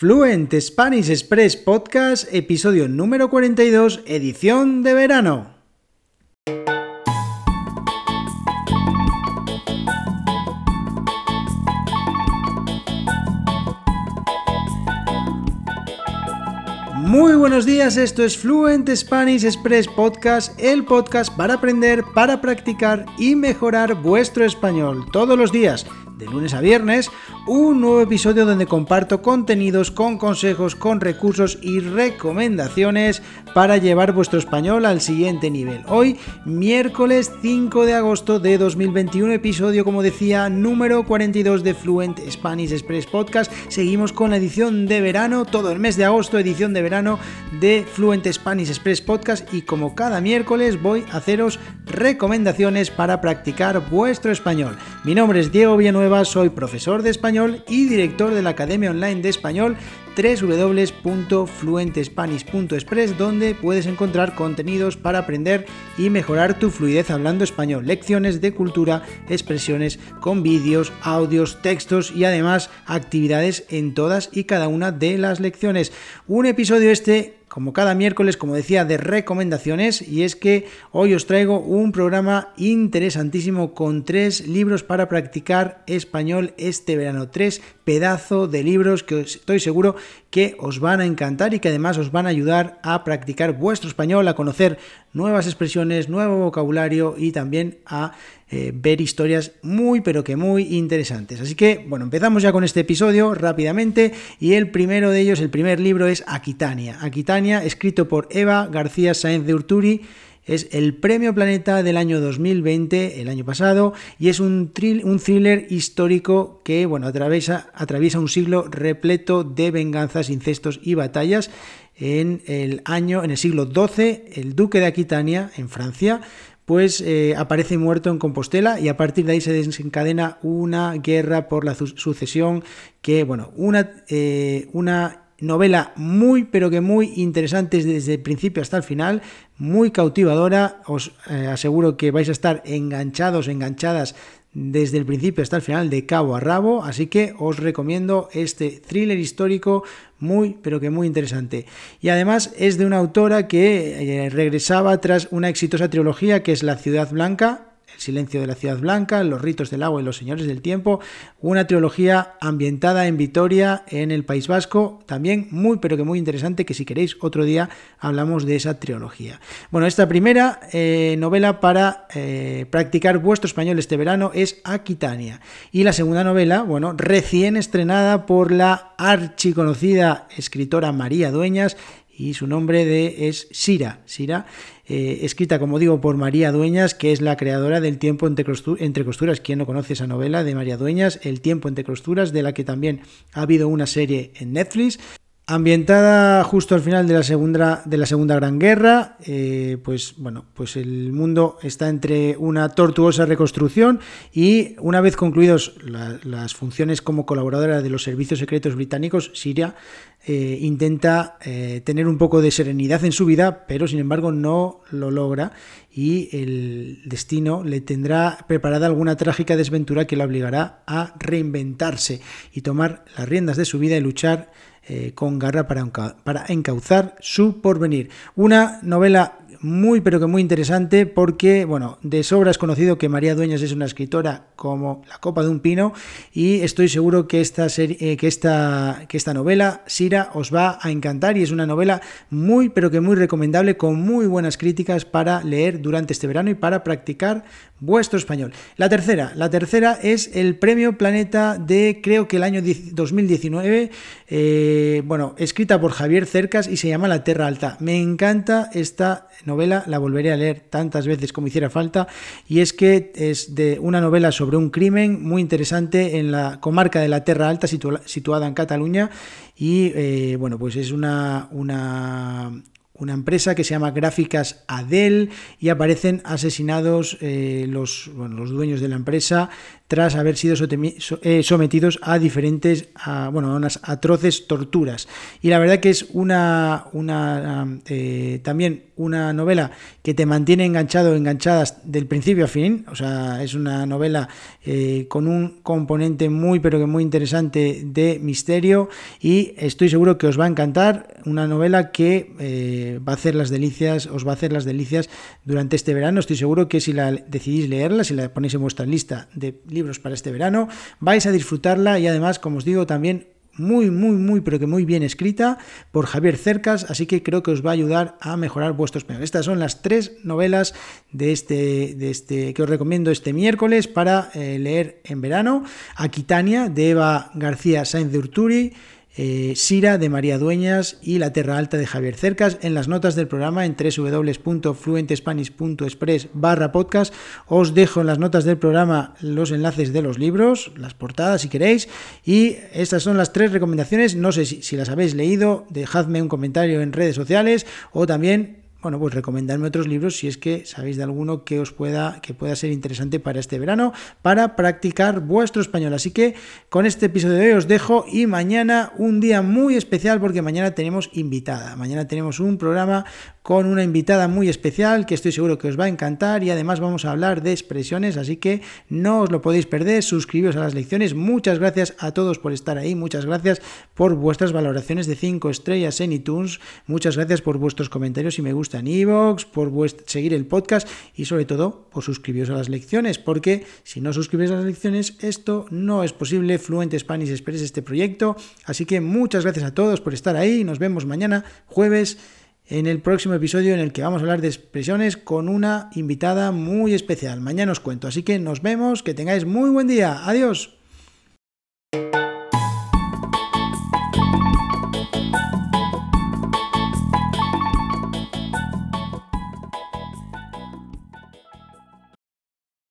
Fluent Spanish Express Podcast, episodio número 42, edición de verano. Muy buenos días, esto es Fluent Spanish Express Podcast, el podcast para aprender, para practicar y mejorar vuestro español todos los días de lunes a viernes, un nuevo episodio donde comparto contenidos con consejos, con recursos y recomendaciones para llevar vuestro español al siguiente nivel. Hoy, miércoles 5 de agosto de 2021, episodio, como decía, número 42 de Fluent Spanish Express Podcast. Seguimos con la edición de verano, todo el mes de agosto, edición de verano de Fluent Spanish Express Podcast y como cada miércoles voy a haceros recomendaciones para practicar vuestro español. Mi nombre es Diego Villanueva soy profesor de español y director de la Academia Online de Español www.fluentespanish.express donde puedes encontrar contenidos para aprender y mejorar tu fluidez hablando español, lecciones de cultura, expresiones con vídeos, audios, textos y además actividades en todas y cada una de las lecciones. Un episodio este como cada miércoles, como decía, de recomendaciones y es que hoy os traigo un programa interesantísimo con tres libros para practicar español este verano. Tres pedazos de libros que estoy seguro que os van a encantar y que además os van a ayudar a practicar vuestro español, a conocer nuevas expresiones, nuevo vocabulario y también a eh, ver historias muy pero que muy interesantes. Así que bueno, empezamos ya con este episodio rápidamente y el primero de ellos, el primer libro es Aquitania. Aquitania, escrito por Eva García Sáenz de Urturi es el Premio Planeta del año 2020, el año pasado, y es un, thriller histórico que bueno, atraviesa, atraviesa un siglo repleto de venganzas, incestos y batallas. En el año, en el siglo XII, el duque de Aquitania, en Francia, pues eh, aparece muerto en Compostela y a partir de ahí se desencadena una guerra por la sucesión que, bueno, una, eh, una novela muy pero que muy interesante desde el principio hasta el final, muy cautivadora, os eh, aseguro que vais a estar enganchados, enganchadas desde el principio hasta el final de cabo a rabo, así que os recomiendo este thriller histórico muy pero que muy interesante. Y además es de una autora que eh, regresaba tras una exitosa trilogía que es La Ciudad Blanca, el silencio de la ciudad blanca, Los ritos del agua y los señores del tiempo, una trilogía ambientada en Vitoria, en el País Vasco, también muy pero que muy interesante, que si queréis otro día hablamos de esa trilogía. Bueno, esta primera eh, novela para eh, practicar vuestro español este verano es Aquitania. Y la segunda novela, bueno, recién estrenada por la archiconocida escritora María Dueñas, y su nombre de, es Sira. Sira, eh, escrita, como digo, por María Dueñas, que es la creadora del Tiempo entre, costuras. ¿Quién no conoce esa novela de María Dueñas? El Tiempo entre costuras, de la que también ha habido una serie en Netflix. Ambientada justo al final de la Segunda, de la segunda Gran Guerra, eh, pues bueno, pues el mundo está entre una tortuosa reconstrucción y una vez concluidos las funciones como colaboradora de los servicios secretos británicos, Siria eh, intenta eh, tener un poco de serenidad en su vida, pero sin embargo no lo logra y el destino le tendrá preparada alguna trágica desventura que la obligará a reinventarse y tomar las riendas de su vida y luchar eh, con garra para, para encauzar su porvenir. Una novela muy pero que muy interesante porque, bueno, de sobra es conocido que María Dueñas es una escritora como la copa de un pino y estoy seguro que esta, eh, que esta, que esta novela, Sira, os va a encantar y es una novela muy pero que muy recomendable con muy buenas críticas para leer durante este verano y para practicar vuestro español. La tercera, la tercera es el Premio Planeta de creo que el año 2019, eh, bueno, escrita por Javier Cercas y se llama La Terra Alta. Me encanta esta novela, la volveré a leer tantas veces como hiciera falta, y es que es de una novela sobre un crimen muy interesante en la comarca de la Terra Alta, situada en Cataluña, y eh, bueno, pues es una una empresa que se llama Gráficas Adel y aparecen asesinados eh, los, los dueños de la empresa tras haber sido eh, sometidos a diferentes, bueno, a unas atroces torturas. Y la verdad que es una, una eh, también una novela que te mantiene enganchado, enganchadas del principio a fin. O sea, es una novela con un componente muy, pero que muy interesante de misterio. Y estoy seguro que os va a encantar. Una novela que va a hacer las delicias, os va a hacer las delicias durante este verano. Estoy seguro que si la decidís leerla, si la ponéis en vuestra lista de libros, para este verano. Vais a disfrutarla y además, como os digo, también muy, muy, muy, pero que muy bien escrita por Javier Cercas, así que creo que os va a ayudar a mejorar vuestro español. Estas son las tres novelas de este, de este que os recomiendo este miércoles para eh, leer en verano. Aquitania, de Eva García Sainz de Urturi, eh, Sira de María Dueñas y La Terra Alta de Javier Cercas. En las notas del programa en www.fluentespanish.express barra podcast os dejo en las notas del programa los enlaces de los libros, las portadas si queréis. Y estas son las tres recomendaciones. No sé si, si las habéis leído, dejadme un comentario en redes sociales o también bueno, pues recomendarme otros libros si es que sabéis de alguno que os pueda, que pueda ser interesante para este verano, para practicar vuestro español. Así que con este episodio de hoy os dejo y mañana un día muy especial porque mañana tenemos invitada. Mañana tenemos un programa con una invitada muy especial que estoy seguro que os va a encantar y además vamos a hablar de expresiones, así que no os lo podéis perder, suscribiros a las lecciones. Muchas gracias a todos por estar ahí, muchas gracias por vuestras valoraciones de 5 estrellas en iTunes, muchas gracias por vuestros comentarios y me gusta en iVoox, por seguir el podcast y sobre todo por suscribiros a las lecciones, porque si no suscribís a las lecciones esto no es posible. Fluent Spanish Express este proyecto, así que muchas gracias a todos por estar ahí, nos vemos mañana jueves en el próximo episodio en el que vamos a hablar de expresiones con una invitada muy especial. Mañana os cuento, así que nos vemos, que tengáis muy buen día. Adiós.